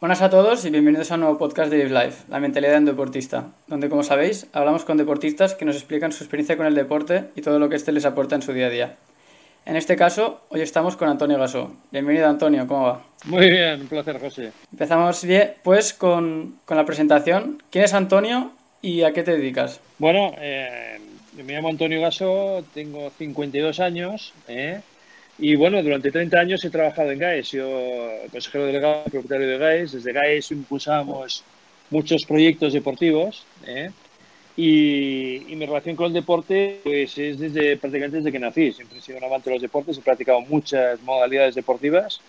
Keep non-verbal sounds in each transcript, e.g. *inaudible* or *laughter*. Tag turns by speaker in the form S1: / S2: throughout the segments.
S1: Buenas a todos y bienvenidos a un nuevo podcast de Live Life, la mentalidad de un deportista, donde como sabéis hablamos con deportistas que nos explican su experiencia con el deporte y todo lo que éste les aporta en su día a día. En este caso, hoy estamos con Antonio Gasó. Bienvenido Antonio, ¿cómo va?
S2: Muy bien, un placer José.
S1: Empezamos bien, pues con, con la presentación. ¿Quién es Antonio y a qué te dedicas?
S2: Bueno, eh, me llamo Antonio Gasó, tengo 52 años. ¿eh? Y bueno, durante 30 años he trabajado en GAES. Yo, consejero delegado, propietario de GAES. Desde GAES impulsamos muchos proyectos deportivos. ¿eh? Y, mi relación con el deporte pues es desde prácticamente desde que nací. Siempre he sido un amante de los deportes. He practicado muchas modalidades deportivas,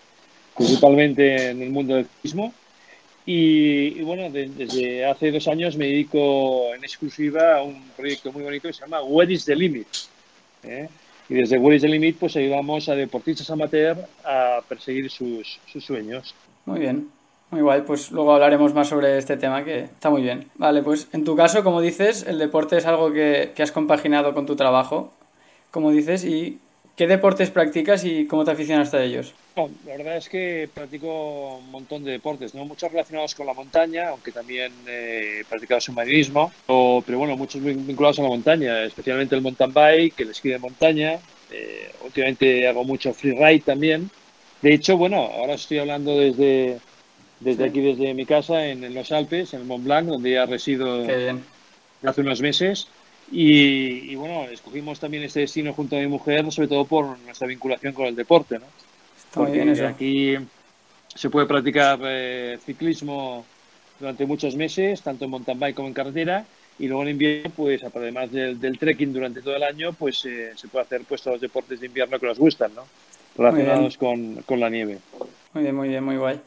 S2: principalmente en el mundo del ciclismo. Y, bueno, desde hace dos años me dedico en exclusiva a un proyecto muy bonito que se llama What is the Limit. ¿eh? Y desde What is the Limit pues ayudamos a deportistas amateur a perseguir sus, sus sueños.
S1: Muy bien, muy guay. Pues luego hablaremos más sobre este tema que está muy bien. Vale, pues en tu caso, como dices, el deporte es algo que, que has compaginado con tu trabajo, como dices, y ¿Qué deportes practicas y cómo te aficionas a ellos?
S2: la verdad es que practico un montón de deportes, ¿no? muchos relacionados con la montaña, aunque también eh, he practicado submarinismo, pero bueno, muchos vinculados a la montaña, especialmente el mountain bike, el esquí de montaña. Eh, últimamente hago mucho freeride también. De hecho, bueno, ahora estoy hablando desde, desde aquí, desde mi casa, en, los Alpes, en el Mont Blanc, donde ya resido hace unos meses. Y, bueno, escogimos también este destino junto a mi mujer, sobre todo por nuestra vinculación con el deporte, ¿no? Porque aquí se puede practicar eh, ciclismo durante muchos meses, tanto en mountain bike como en carretera, y luego en invierno, pues además del, trekking durante todo el año, pues eh, se puede hacer pues todos los deportes de invierno que nos gustan, ¿no? Relacionados con, con, la nieve.
S1: Muy bien, muy bien, muy guay.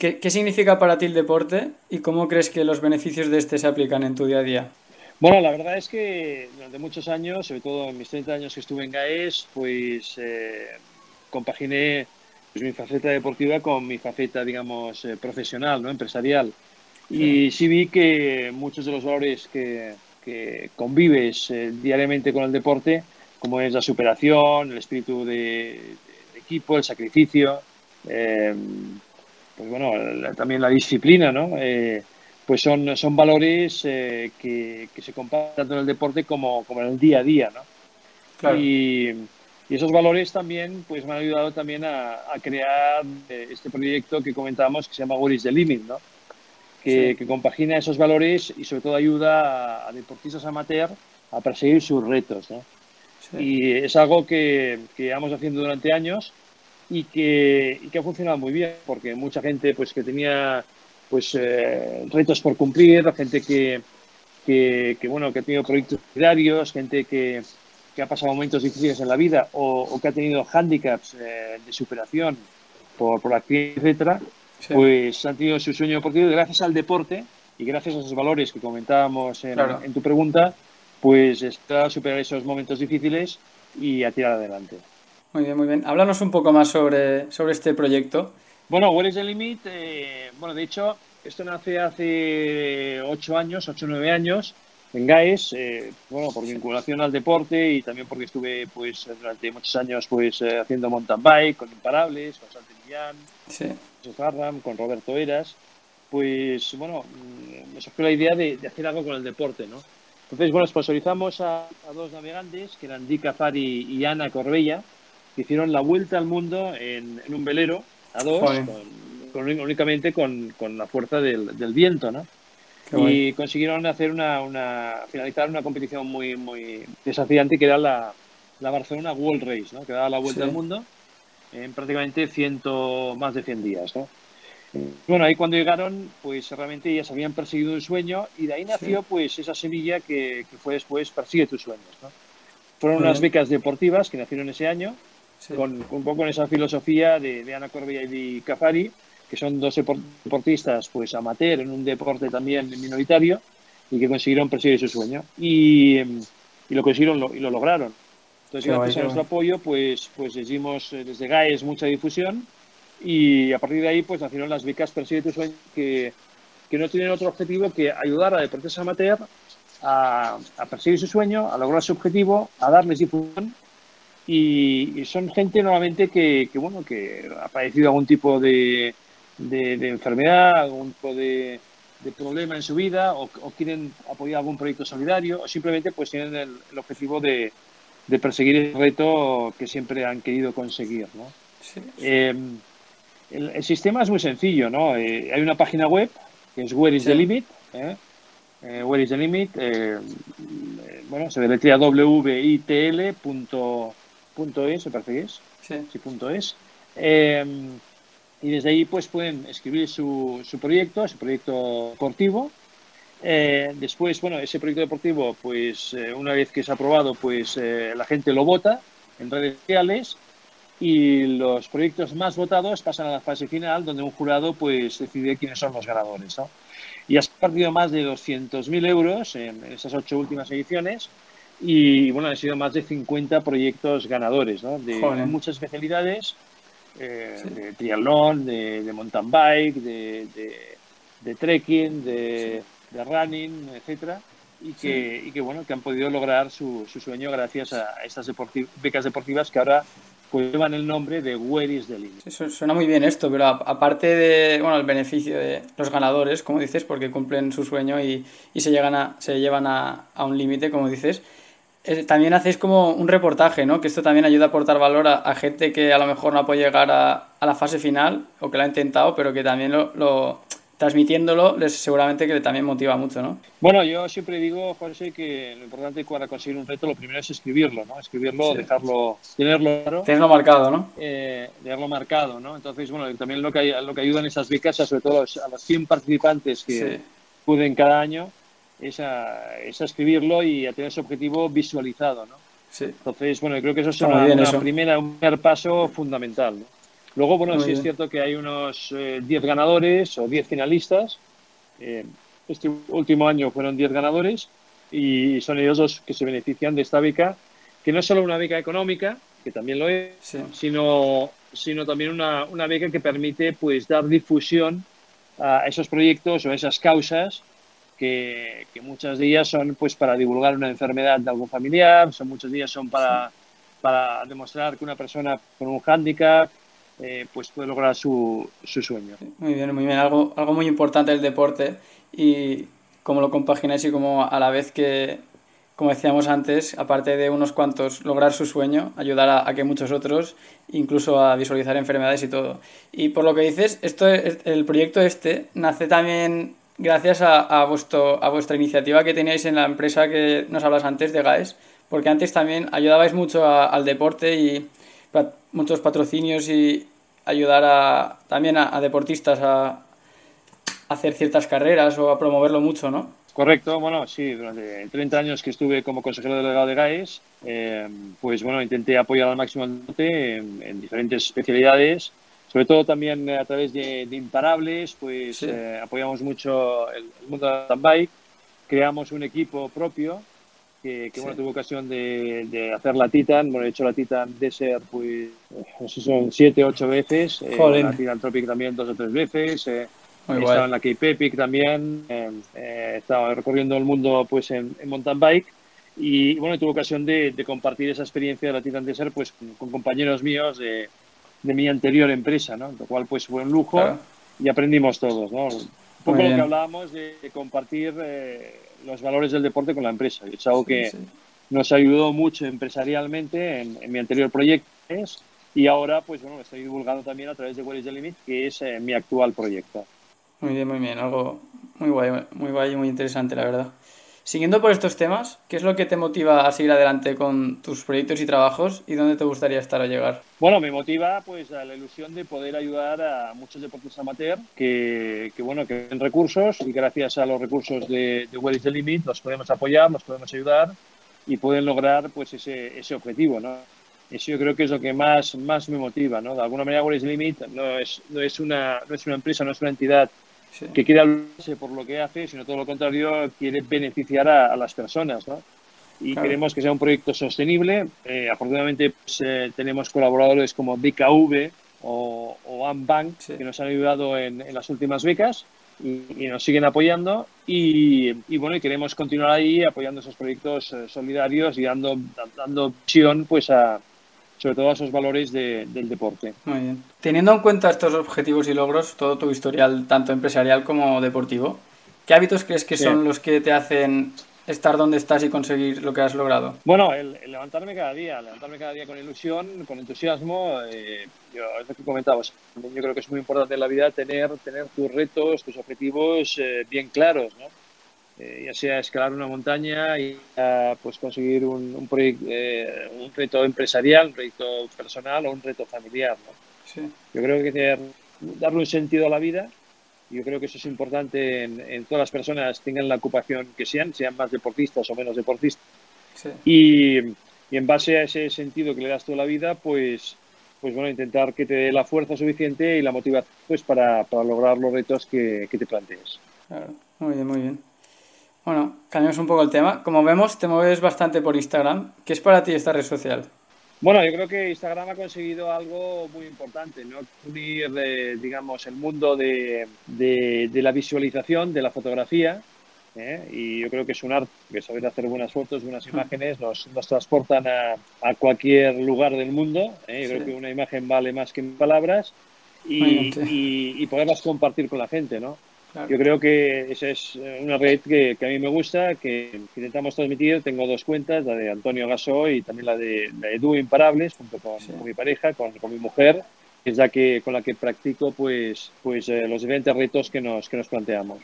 S1: ¿Qué, ¿Qué significa para ti el deporte y cómo crees que los beneficios de este se aplican en tu día a día?
S2: Bueno, la verdad es que durante muchos años, sobre todo en mis 30 años que estuve en GAES, pues eh, compaginé pues, mi faceta deportiva con mi faceta, digamos, eh, profesional, ¿no? empresarial. Y sí vi que muchos de los valores que, convives eh, diariamente con el deporte, como es la superación, el espíritu de, equipo, el sacrificio, pues bueno, también la disciplina, ¿no? Pues son, son valores eh, que, se comparten tanto en el deporte como, como en el día a día, ¿no? Y, esos valores también pues me han ayudado también a, crear eh, este proyecto que comentábamos que se llama What is the Limit, ¿no? Que, compagina esos valores y sobre todo ayuda a, deportistas amateur a perseguir sus retos, ¿no? Y es algo que, que llevamos haciendo durante años y que, y que ha funcionado muy bien, porque mucha gente pues que tenía pues eh, retos por cumplir, gente que, que, bueno, que ha tenido proyectos diarios, gente que, que, ha pasado momentos difíciles en la vida o, que ha tenido hándicaps eh, de superación por, por actividad, etcétera, pues han tenido su sueño deportivo y gracias al deporte y gracias a esos valores que comentábamos en, en tu pregunta, pues está a superar esos momentos difíciles y a tirar adelante.
S1: Muy bien, muy bien. Háblanos un poco más sobre, sobre este proyecto.
S2: Bueno, Where is the Limit? Eh, bueno, de hecho, esto nace hace 8 años, 8 o 9 años, en GAES, eh, bueno, por vinculación al deporte y también porque estuve, pues, durante muchos años, pues, eh, haciendo mountain bike con Imparables, con Santi Millán, con con Roberto Eras, pues, bueno, mm, me surgió la idea de, hacer algo con el deporte, ¿no? Entonces, bueno, sponsorizamos a, dos navegantes, que eran Dick Afari y Ana Corbella, que hicieron la vuelta al mundo en un velero, a dos, con, únicamente con, con, la fuerza del, del viento, ¿no? y consiguieron hacer una, una, finalizar una competición muy, muy desafiante que era la, la Barcelona World Race, ¿no? Que daba la vuelta al mundo en prácticamente ciento, más de 100 días, ¿no? Bueno, ahí cuando llegaron, pues realmente ellas habían perseguido un sueño y de ahí nació pues esa semilla que, que, fue después Persigue tus sueños, ¿no? Fueron unas becas deportivas que nacieron ese año con, un poco esa filosofía de, Ana Corbella y de Cafari, que son dos deportistas pues amateur en un deporte también minoritario y que consiguieron perseguir su sueño. Y, y lo consiguieron y lo lograron. Entonces, gracias a nuestro apoyo, pues, pues hicimos eh, desde GAES mucha difusión y a partir de ahí pues nacieron las becas Persigue tu sueño que, que no tienen otro objetivo que ayudar a deportistas amateur a, a perseguir su sueño, a lograr su objetivo, a darles difusión y, son gente normalmente que, bueno, que ha padecido algún tipo de, de, enfermedad, algún tipo de, problema en su vida o, quieren apoyar algún proyecto solidario o simplemente pues tienen el, objetivo de, perseguir el reto que siempre han querido conseguir. ¿no? Em, el, sistema es muy sencillo, ¿no? Eh, hay una página web que es Where is the Limit, ¿eh? Eh, where is the Limit, bueno, se deletrea witl.es, me parece que es, sí. sí punto es. Em, y desde ahí pues pueden escribir su, su proyecto, su proyecto deportivo. después, bueno, ese proyecto deportivo, pues una vez que es aprobado, pues la gente lo vota en redes sociales y los proyectos más votados pasan a la fase final donde un jurado pues decide quiénes son los ganadores. ¿no? Y has partido más de 200.000 euros en, esas ocho últimas ediciones y bueno, han sido más de 50 proyectos ganadores ¿no? de muchas especialidades, eh, de triatlón, de, mountain bike, de, de, trekking, de, running, etcétera. Y que, y que, bueno que han podido lograr su, su sueño gracias a estas becas deportivas que ahora llevan el nombre de Where is the Limit.
S1: suena muy bien esto, pero aparte de, bueno, el beneficio de los ganadores, como dices, porque cumplen su sueño y, y se, llegan a, se llevan a, a un límite, como dices, también hacéis como un reportaje, ¿no? Que esto también ayuda a aportar valor a, gente que a lo mejor no ha podido llegar a, a, la fase final o que lo ha intentado, pero que también lo, lo transmitiéndolo les seguramente que también motiva mucho, ¿no?
S2: Bueno, yo siempre digo, José, que lo importante para conseguir un reto, lo primero es escribirlo, ¿no? Escribirlo, dejarlo, tenerlo claro.
S1: Tenerlo marcado, ¿no?
S2: Eh, tenerlo marcado, ¿no? Entonces, bueno, también lo que, lo que ayudan esas becas, sobre todo a los, 100 participantes que acuden cada año, es a, es a escribirlo y a tener ese objetivo visualizado, ¿no? Sí. Entonces, bueno, yo creo que eso es una, primera, un primer paso fundamental, ¿no? Luego, bueno, sí es cierto que hay unos 10 eh, ganadores o 10 finalistas. Eh, este último año fueron 10 ganadores y son ellos los que se benefician de esta beca, que no es solo una beca económica, que también lo es, sino, sino también una, una, beca que permite pues dar difusión a esos proyectos o a esas causas que, muchas de ellas son pues para divulgar una enfermedad de algún familiar, son muchos días son para, para demostrar que una persona con un hándicap eh, pues puede lograr su, su, sueño.
S1: Muy bien, muy bien. Algo, algo muy importante el deporte y cómo lo compagináis y cómo a la vez que, como decíamos antes, aparte de unos cuantos lograr su sueño, ayudar a, que muchos otros, incluso a visualizar enfermedades y todo. Y por lo que dices, esto, el proyecto este nace también gracias a, a, vuestro, a vuestra iniciativa que teníais en la empresa que nos hablas antes de GAES, porque antes también ayudabais mucho al deporte y muchos patrocinios y ayudar a, también a, deportistas a, hacer ciertas carreras o a promoverlo mucho, ¿no?
S2: Correcto, bueno, sí, durante 30 años que estuve como consejero delegado de GAES, eh, pues bueno, intenté apoyar al máximo norte en, diferentes especialidades, sobre todo también a través de, Imparables, pues eh, apoyamos mucho el, mundo de la bike, creamos un equipo propio que, bueno, tuve ocasión de, de, hacer la Titan. Bueno, he hecho la Titan Desert, pues, no sé, son siete, ocho veces. Eh, la Titan Tropic también dos o tres veces. Eh, he estado en la Cape Epic también. Eh, he estado recorriendo el mundo, pues, en, mountain bike. Y, bueno, tuve ocasión de, de, compartir esa experiencia de la Titan Desert, pues, con, compañeros míos de, de, mi anterior empresa, ¿no? Lo cual, pues, fue un lujo y aprendimos todos, ¿no? Un poco lo que hablábamos de, compartir eh, los valores del deporte con la empresa. Es algo que nos ayudó mucho empresarialmente en, mi anterior proyecto y ahora pues bueno, estoy divulgando también a través de Where is the Limit, que es eh, mi actual proyecto.
S1: Muy bien, muy bien, algo muy guay, muy guay y muy interesante, la verdad. Siguiendo por estos temas, ¿qué es lo que te motiva a seguir adelante con tus proyectos y trabajos y dónde te gustaría estar a llegar?
S2: Bueno, me motiva pues a la ilusión de poder ayudar a muchos deportes amateur que, que bueno, que tienen recursos y gracias a los recursos de, de Where is the Limit los podemos apoyar, los podemos ayudar y pueden lograr pues ese, ese objetivo, ¿no? Eso yo creo que es lo que más, más me motiva, ¿no? De alguna manera Where is the Limit no es, no es, una, no es una empresa, no es una entidad que quiere hablarse por lo que hace, sino todo lo contrario, quiere beneficiar a, las personas. ¿no? Y queremos que sea un proyecto sostenible. Eh, afortunadamente pues, eh, tenemos colaboradores como BKV o, o Ambank que nos han ayudado en, las últimas becas y, nos siguen apoyando. Y, bueno, y queremos continuar ahí apoyando esos proyectos eh, solidarios y dando, dando visión pues, a, sobre todo a esos valores del deporte.
S1: Muy bien. Teniendo en cuenta estos objetivos y logros, todo tu historial, tanto empresarial como deportivo, ¿qué hábitos crees que son los que te hacen estar donde estás y conseguir lo que has logrado?
S2: Bueno, el, levantarme cada día, levantarme cada día con ilusión, con entusiasmo. Eh, yo, es lo que comentabas, yo creo que es muy importante en la vida tener, tener tus retos, tus objetivos eh, bien claros, ¿no? Eh, ya sea escalar una montaña y pues conseguir un, un, un, reto empresarial, un reto personal o un reto familiar. ¿no? Sí. Yo creo que darle un sentido a la vida yo creo que eso es importante en, todas las personas, tengan la ocupación que sean, sean más deportistas o menos deportistas. Y, en base a ese sentido que le das toda la vida, pues, pues bueno, intentar que te dé la fuerza suficiente y la motivación pues, para, lograr los retos que, que te plantees.
S1: Claro, muy bien, muy bien. Bueno, cambiamos un poco el tema. Como vemos, te mueves bastante por Instagram. ¿Qué es para ti esta red social?
S2: Bueno, yo creo que Instagram ha conseguido algo muy importante, ¿no? Unir, eh, digamos, el mundo de, de, la visualización, de la fotografía, ¿eh? y yo creo que es un arte, que saber hacer buenas fotos, buenas imágenes, nos, nos transportan a, a, cualquier lugar del mundo. ¿eh? Yo creo que una imagen vale más que palabras y, y, y poderlas compartir con la gente, ¿no? Yo creo que esa es eh, una red que, a mí me gusta, que, intentamos transmitir. Tengo dos cuentas, la de Antonio Gasó y también la de, la de Imparables, junto con, mi pareja, con, mi mujer, que es la que, con la que practico pues, pues eh, los diferentes retos que nos, que nos planteamos.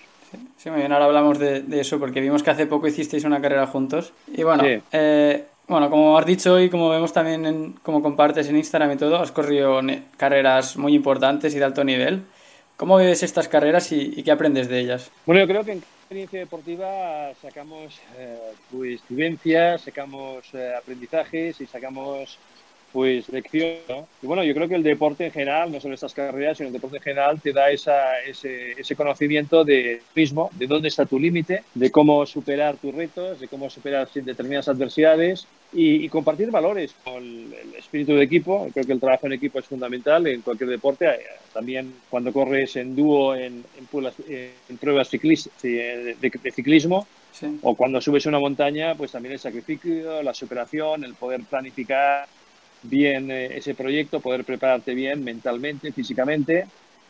S1: Sí, muy bien, ahora hablamos de, eso porque vimos que hace poco hicisteis una carrera juntos. Y bueno, eh, bueno como has dicho y como vemos también en, como compartes en Instagram y todo, has corrido carreras muy importantes y de alto nivel. ¿Cómo ves estas carreras y, qué aprendes de ellas?
S2: Bueno, yo creo que en experiencia deportiva sacamos eh, pues vivencias, sacamos eh, aprendizajes y sacamos pues lección. Y bueno, yo creo que el deporte en general, no solo estas carreras, sino el deporte en general, te da esa, ese, ese conocimiento de mismo, de dónde está tu límite, de cómo superar tus retos, de cómo superar determinadas adversidades y, compartir valores con el, espíritu de equipo. Creo que el trabajo en equipo es fundamental en cualquier deporte. Eh, también cuando corres en dúo en, en, pruebas de, de, ciclismo, o cuando subes una montaña, pues también el sacrificio, la superación, el poder planificar bien eh, ese proyecto, poder prepararte bien mentalmente, físicamente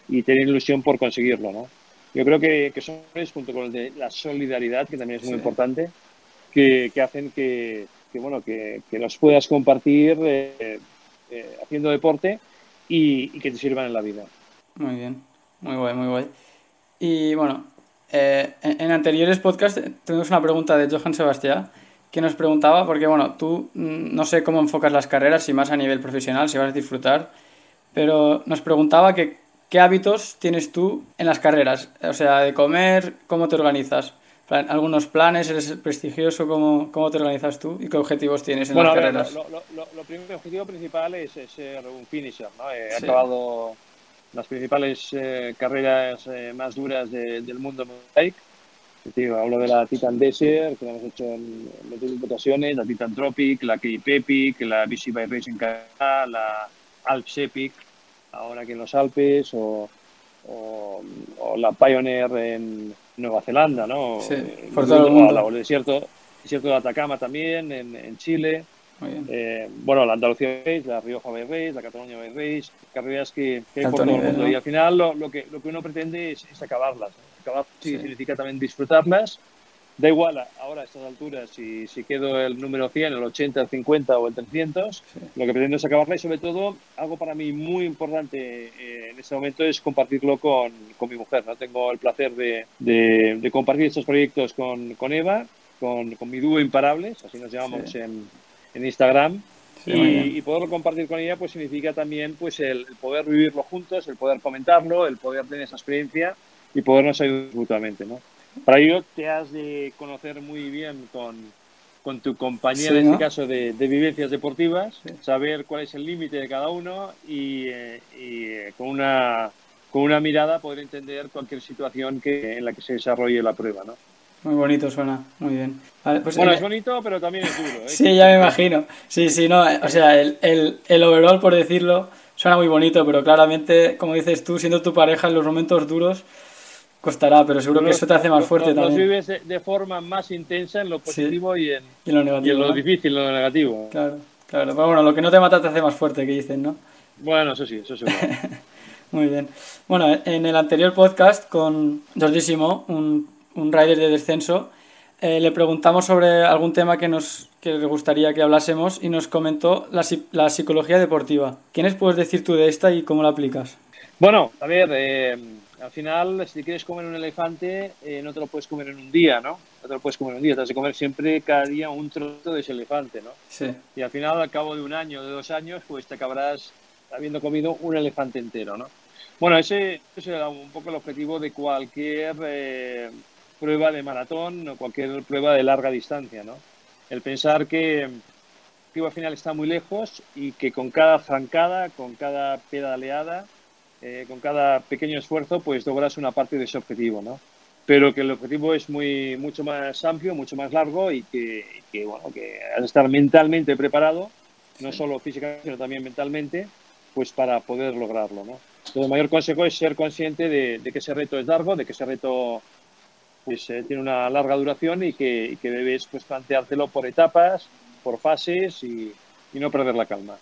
S2: y tener ilusión por conseguirlo, ¿no? Yo creo que, que son junto con el de la solidaridad, que también es muy importante, que, que, hacen que, que bueno, que, que, los puedas compartir eh, eh, haciendo deporte y, y, que te sirvan en la vida.
S1: Muy bien, muy guay, muy guay. Y bueno, en, en, anteriores podcasts tuvimos una pregunta de Johan Sebastián que nos preguntaba, porque bueno, tú mm, no sé cómo enfocas las carreras, si más a nivel profesional, si vas a disfrutar, pero nos preguntaba que qué hábitos tienes tú en las carreras, o sea, de comer, cómo te organizas. ¿Algunos planes? ¿Eres prestigioso? ¿Cómo, ¿Cómo te organizas tú? ¿Y qué objetivos tienes en las carreras?
S2: Lo, lo, lo, primero, objetivo principal es, ser un finisher. ¿no? He acabado las principales eh, carreras eh, más duras del mundo bike hablo de la Titan Desert, que la hemos hecho en múltiples ocasiones, la Titan Tropic, la Cape Epic, la BC by Race en Canadá, la Alps Epic, ahora que en los Alpes, o, o, la Pioneer en Nueva Zelanda, ¿no?
S1: Sí, por todo el mundo.
S2: el desierto, desierto de Atacama también, en, en Chile. Eh, bueno, la Andalucía Race, la Rioja Bay Race, la Cataluña Bay Race, carreras que, que hay por todo el mundo. Y al final lo, lo, que, lo que uno pretende es, es acabarlas. Acabar sí. significa también disfrutarlas. Da igual ahora a estas alturas si, si quedo el número 100, el 80, el 50 o el 300. Lo que pretendo es acabarla y sobre todo algo para mí muy importante eh, en este momento es compartirlo con, con mi mujer. ¿no? Tengo el placer de, de, de compartir estos proyectos con, con Eva, con, con, mi dúo Imparables, así nos llamamos sí. en, en Instagram. Sí, y, y, poderlo compartir con ella pues significa también pues el, el, poder vivirlo juntos, el poder comentarlo, el poder tener esa experiencia y podernos ayudar mutuamente, ¿no? Para ello te has de conocer muy bien con, con tu compañera, sí, en ¿no? este caso de, de, vivencias deportivas, sí. saber cuál es el límite de cada uno y, eh, y eh, con, una, con una mirada poder entender cualquier situación que, en la que se desarrolle la prueba, ¿no?
S1: Muy bonito suena, muy bien.
S2: Vale, pues bueno, el... es bonito, pero también es duro. ¿eh?
S1: sí, ya me imagino. Sí, sí, no, o sea, el, el, el, overall, por decirlo, suena muy bonito, pero claramente, como dices tú, siendo tu pareja en los momentos duros, costará, pero seguro que eso te hace más fuerte
S2: los,
S1: también.
S2: Los vives de forma más intensa en lo positivo sí. y, en,
S1: y, en, lo negativo,
S2: y en lo
S1: ¿no?
S2: difícil, en lo negativo.
S1: Claro. Claro, pero bueno, lo que no te mata te hace más fuerte, que dicen, ¿no?
S2: Bueno, eso sí, eso sí. *laughs*
S1: Muy bien. Bueno, en el anterior podcast con Jordísimo, un, un rider de descenso, eh, le preguntamos sobre algún tema que nos que le gustaría que hablásemos y nos comentó la, la psicología deportiva. ¿Quiénes puedes decir tú de esta y cómo la aplicas?
S2: Bueno, a ver, eh, al final, si quieres comer un elefante, eh, no te lo puedes comer en un día, ¿no? No te lo puedes comer en un día, te has de comer siempre cada día un trozo de ese elefante, ¿no?
S1: Sí.
S2: Y al final, al cabo de un año, de dos años, pues te acabarás habiendo comido un elefante entero, ¿no? Bueno, ese, ese era un poco el objetivo de cualquier eh, prueba de maratón o cualquier prueba de larga distancia, ¿no? El pensar que el objetivo al final está muy lejos y que con cada zancada, con cada pedaleada, eh, con cada pequeño esfuerzo, pues logras una parte de ese objetivo, ¿no? Pero que el objetivo es muy, mucho más amplio, mucho más largo y que, que bueno, que has de estar mentalmente preparado, no solo físicamente, sino también mentalmente, pues para poder lograrlo, ¿no? Entonces, el mayor consejo es ser consciente de, de que ese reto es largo, de que ese reto pues, eh, tiene una larga duración y que, y que debes pues, planteártelo por etapas, por fases y, y, no perder la calma.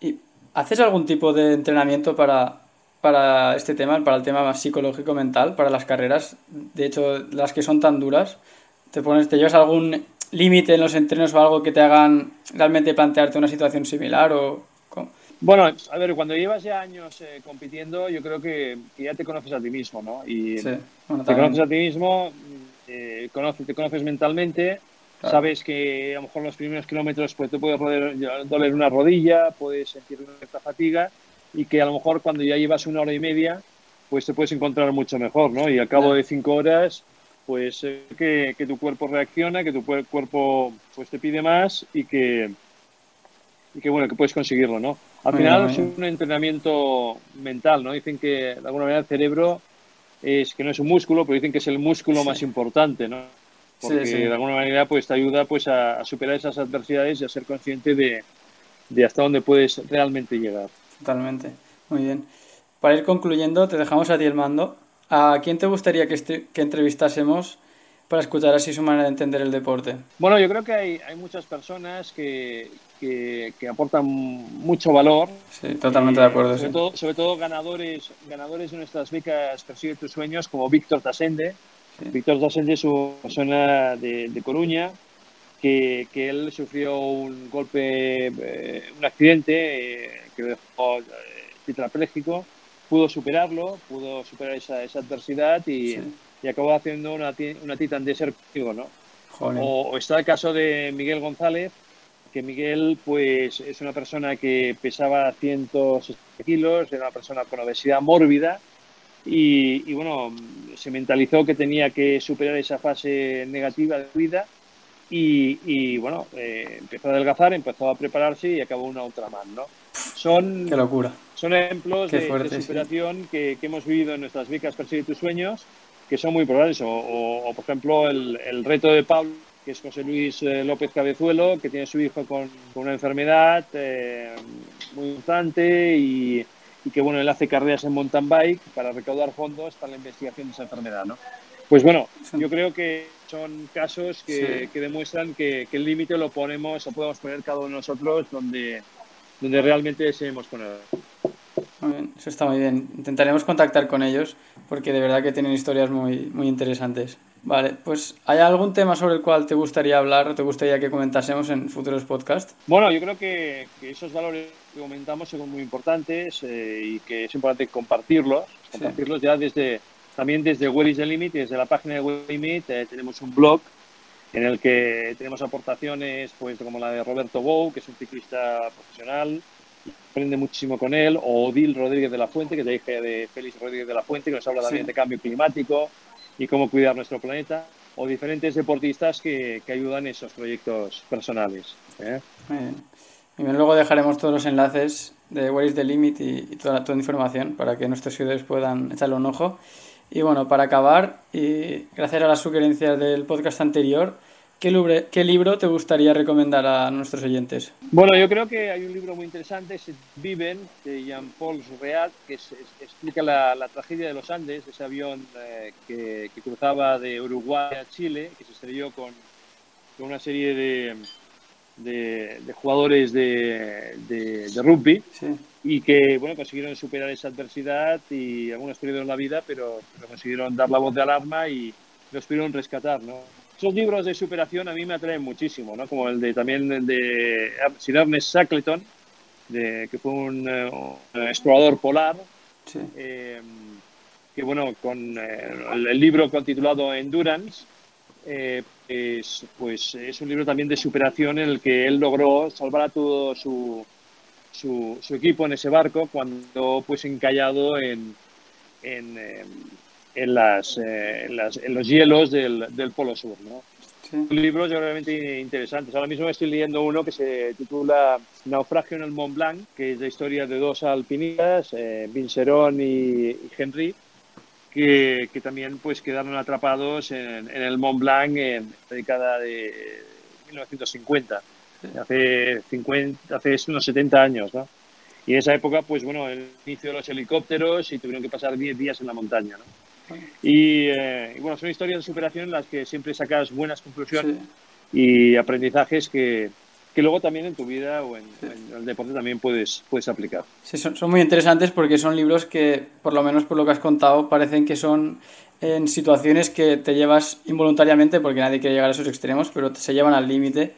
S1: ¿Y haces algún tipo de entrenamiento para, para este tema, para el tema más psicológico mental, para las carreras? De hecho, las que son tan duras, ¿te, pones, te llevas algún límite en los entrenos o algo que te hagan realmente plantearte una situación similar o
S2: bueno, a ver, cuando llevas ya años eh, compitiendo, yo creo que, que, ya te conoces a ti mismo, ¿no? Y
S1: sí, bueno,
S2: te conoces a ti mismo, eh, conoces, te conoces mentalmente, claro. sabes que a lo mejor los primeros kilómetros pues, te puede doler, doler una rodilla, puedes sentir una cierta fatiga y que a lo mejor cuando ya llevas una hora y media, pues te puedes encontrar mucho mejor, ¿no? Y al cabo de cinco horas, pues eh, que, que, tu cuerpo reacciona, que tu cuerpo pues te pide más y que, y que bueno, que puedes conseguirlo, ¿no? Al final es un entrenamiento mental, ¿no? Dicen que de alguna manera el cerebro es que no es un músculo, pero dicen que es el músculo sí. más importante, ¿no? Porque sí, sí. de alguna manera pues te ayuda pues a, a, superar esas adversidades y a ser consciente de, de hasta dónde puedes realmente llegar.
S1: Totalmente. Muy bien. Para ir concluyendo, te dejamos a ti el mando. ¿A quién te gustaría que, este, que entrevistásemos para escuchar así su manera de entender el deporte?
S2: Bueno, yo creo que hay, hay muchas personas que, que, que, aportan mucho valor.
S1: Sí, totalmente eh, de acuerdo.
S2: Sobre,
S1: sí.
S2: todo, sobre todo ganadores, ganadores de nuestras becas Persigue tus sueños, como Víctor Tasende. Sí. Víctor Tasende es una persona de, de Coruña que, que, él sufrió un golpe, eh, un accidente eh, que lo dejó eh, tetrapléjico. Pudo superarlo, pudo superar esa, esa adversidad y, sí. y, acabó haciendo una, una titan de ser ¿no? O, o, está el caso de Miguel González, que Miguel pues es una persona que pesaba 160 kilos, era una persona con obesidad mórbida y, y, bueno, se mentalizó que tenía que superar esa fase negativa de vida y, y bueno, eh, empezó a adelgazar, empezó a prepararse y acabó una Ultraman, ¿no? Son,
S1: Qué locura.
S2: Son ejemplos Qué fuerte, de, superación sí. que, que, hemos vivido en nuestras becas Persigue tus sueños que son muy probables o, o, o por ejemplo el, el reto de Pablo que es José Luis eh, López Cabezuelo, que tiene su hijo con, con una enfermedad eh, muy importante y, y, que bueno, él hace carreras en mountain bike para recaudar fondos para la investigación de esa enfermedad, ¿no? Pues bueno, yo creo que son casos que, sí. que demuestran que, que el límite lo ponemos, o podemos poner cada uno de nosotros donde, donde realmente deseemos ponerlo.
S1: Muy bien, eso está muy bien. Intentaremos contactar con ellos porque de verdad que tienen historias muy, muy interesantes. Vale, pues ¿hay algún tema sobre el cual te gustaría hablar o te gustaría que comentásemos en futuros podcasts?
S2: Bueno, yo creo que, que esos valores que comentamos son muy importantes eh, y que es importante compartirlos, compartirlos sí. ya desde también desde Where is the Limit, desde la página de Where Limit eh, tenemos un blog en el que tenemos aportaciones pues como la de Roberto Bou, que es un ciclista profesional, aprende muchísimo con él, o Odil Rodríguez de la Fuente, que es la hija de Félix Rodríguez de la Fuente, que nos habla también sí. de cambio climático y cómo cuidar nuestro planeta, o diferentes deportistas que, que ayudan en esos proyectos personales. ¿eh?
S1: Muy bien. Y bien, luego dejaremos todos los enlaces de Where is the Limit y, y toda, toda la información para que nuestros seguidores puedan echarle un ojo. Y bueno, para acabar, y gracias a las sugerencias del podcast anterior, ¿Qué ¿Qué libro, te gustaría recomendar a nuestros oyentes?
S2: Bueno, yo creo que hay un libro muy interesante, es Viven, de Jean-Paul Surreal, que es, es, explica la, la, tragedia de los Andes, ese avión eh, que, que, cruzaba de Uruguay a Chile, que se estrelló con, con una serie de, de, jugadores de, de, rugby y que bueno consiguieron superar esa adversidad y algunos perdieron la vida, pero, consiguieron dar la voz de alarma y los pudieron rescatar. ¿no? Esos libros de superación a mí me atraen muchísimo, ¿no? como el de también de Sir Ernest Shackleton, de, que fue un, eh, explorador polar. Eh, que bueno, con eh, el libro titulado Endurance, eh, es, pues es un libro también de superación en el que él logró salvar a todo su, su, equipo en ese barco cuando pues encallado en, en, eh, en, las, en, los hielos del, del Polo Sur. ¿no? Un libro realmente interesantes. Ahora mismo estoy leyendo uno que se titula Naufragio en el Mont Blanc, que es la historia de dos alpinistas, eh, Vincerón y Henry, que, también pues quedaron atrapados en, el Mont Blanc en la década de 1950, hace, 50, hace unos 70 años, ¿no? Y en esa época, pues bueno, el inicio de los helicópteros y tuvieron que pasar 10 días en la montaña, ¿no? Y, eh, y, bueno, son historias de superación en las que siempre sacas buenas conclusiones y aprendizajes que, que luego también en tu vida o en, el deporte también puedes, puedes aplicar.
S1: Sí, son, son, muy interesantes porque son libros que, por lo menos por lo que has contado, parecen que son en situaciones que te llevas involuntariamente, porque nadie quiere llegar a esos extremos, pero se llevan al límite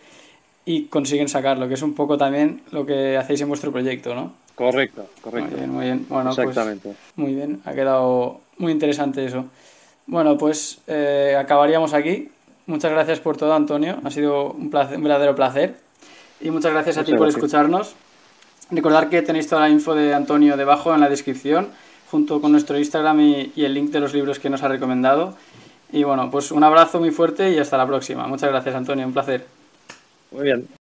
S1: y consiguen sacarlo, que es un poco también lo que hacéis en vuestro proyecto, ¿no?
S2: Correcto, correcto.
S1: Muy bien, muy bien. Bueno,
S2: pues, Exactamente.
S1: muy bien, ha quedado muy interesante eso. Bueno, pues eh, acabaríamos aquí. Muchas gracias por todo, Antonio. Ha sido un, placer, un verdadero placer. Y muchas gracias a ti por escucharnos. Recordar que tenéis toda la info de Antonio debajo en la descripción, junto con nuestro Instagram y, y el link de los libros que nos ha recomendado. Y bueno, pues un abrazo muy fuerte y hasta la próxima. Muchas gracias, Antonio. Un placer.
S2: Muy bien.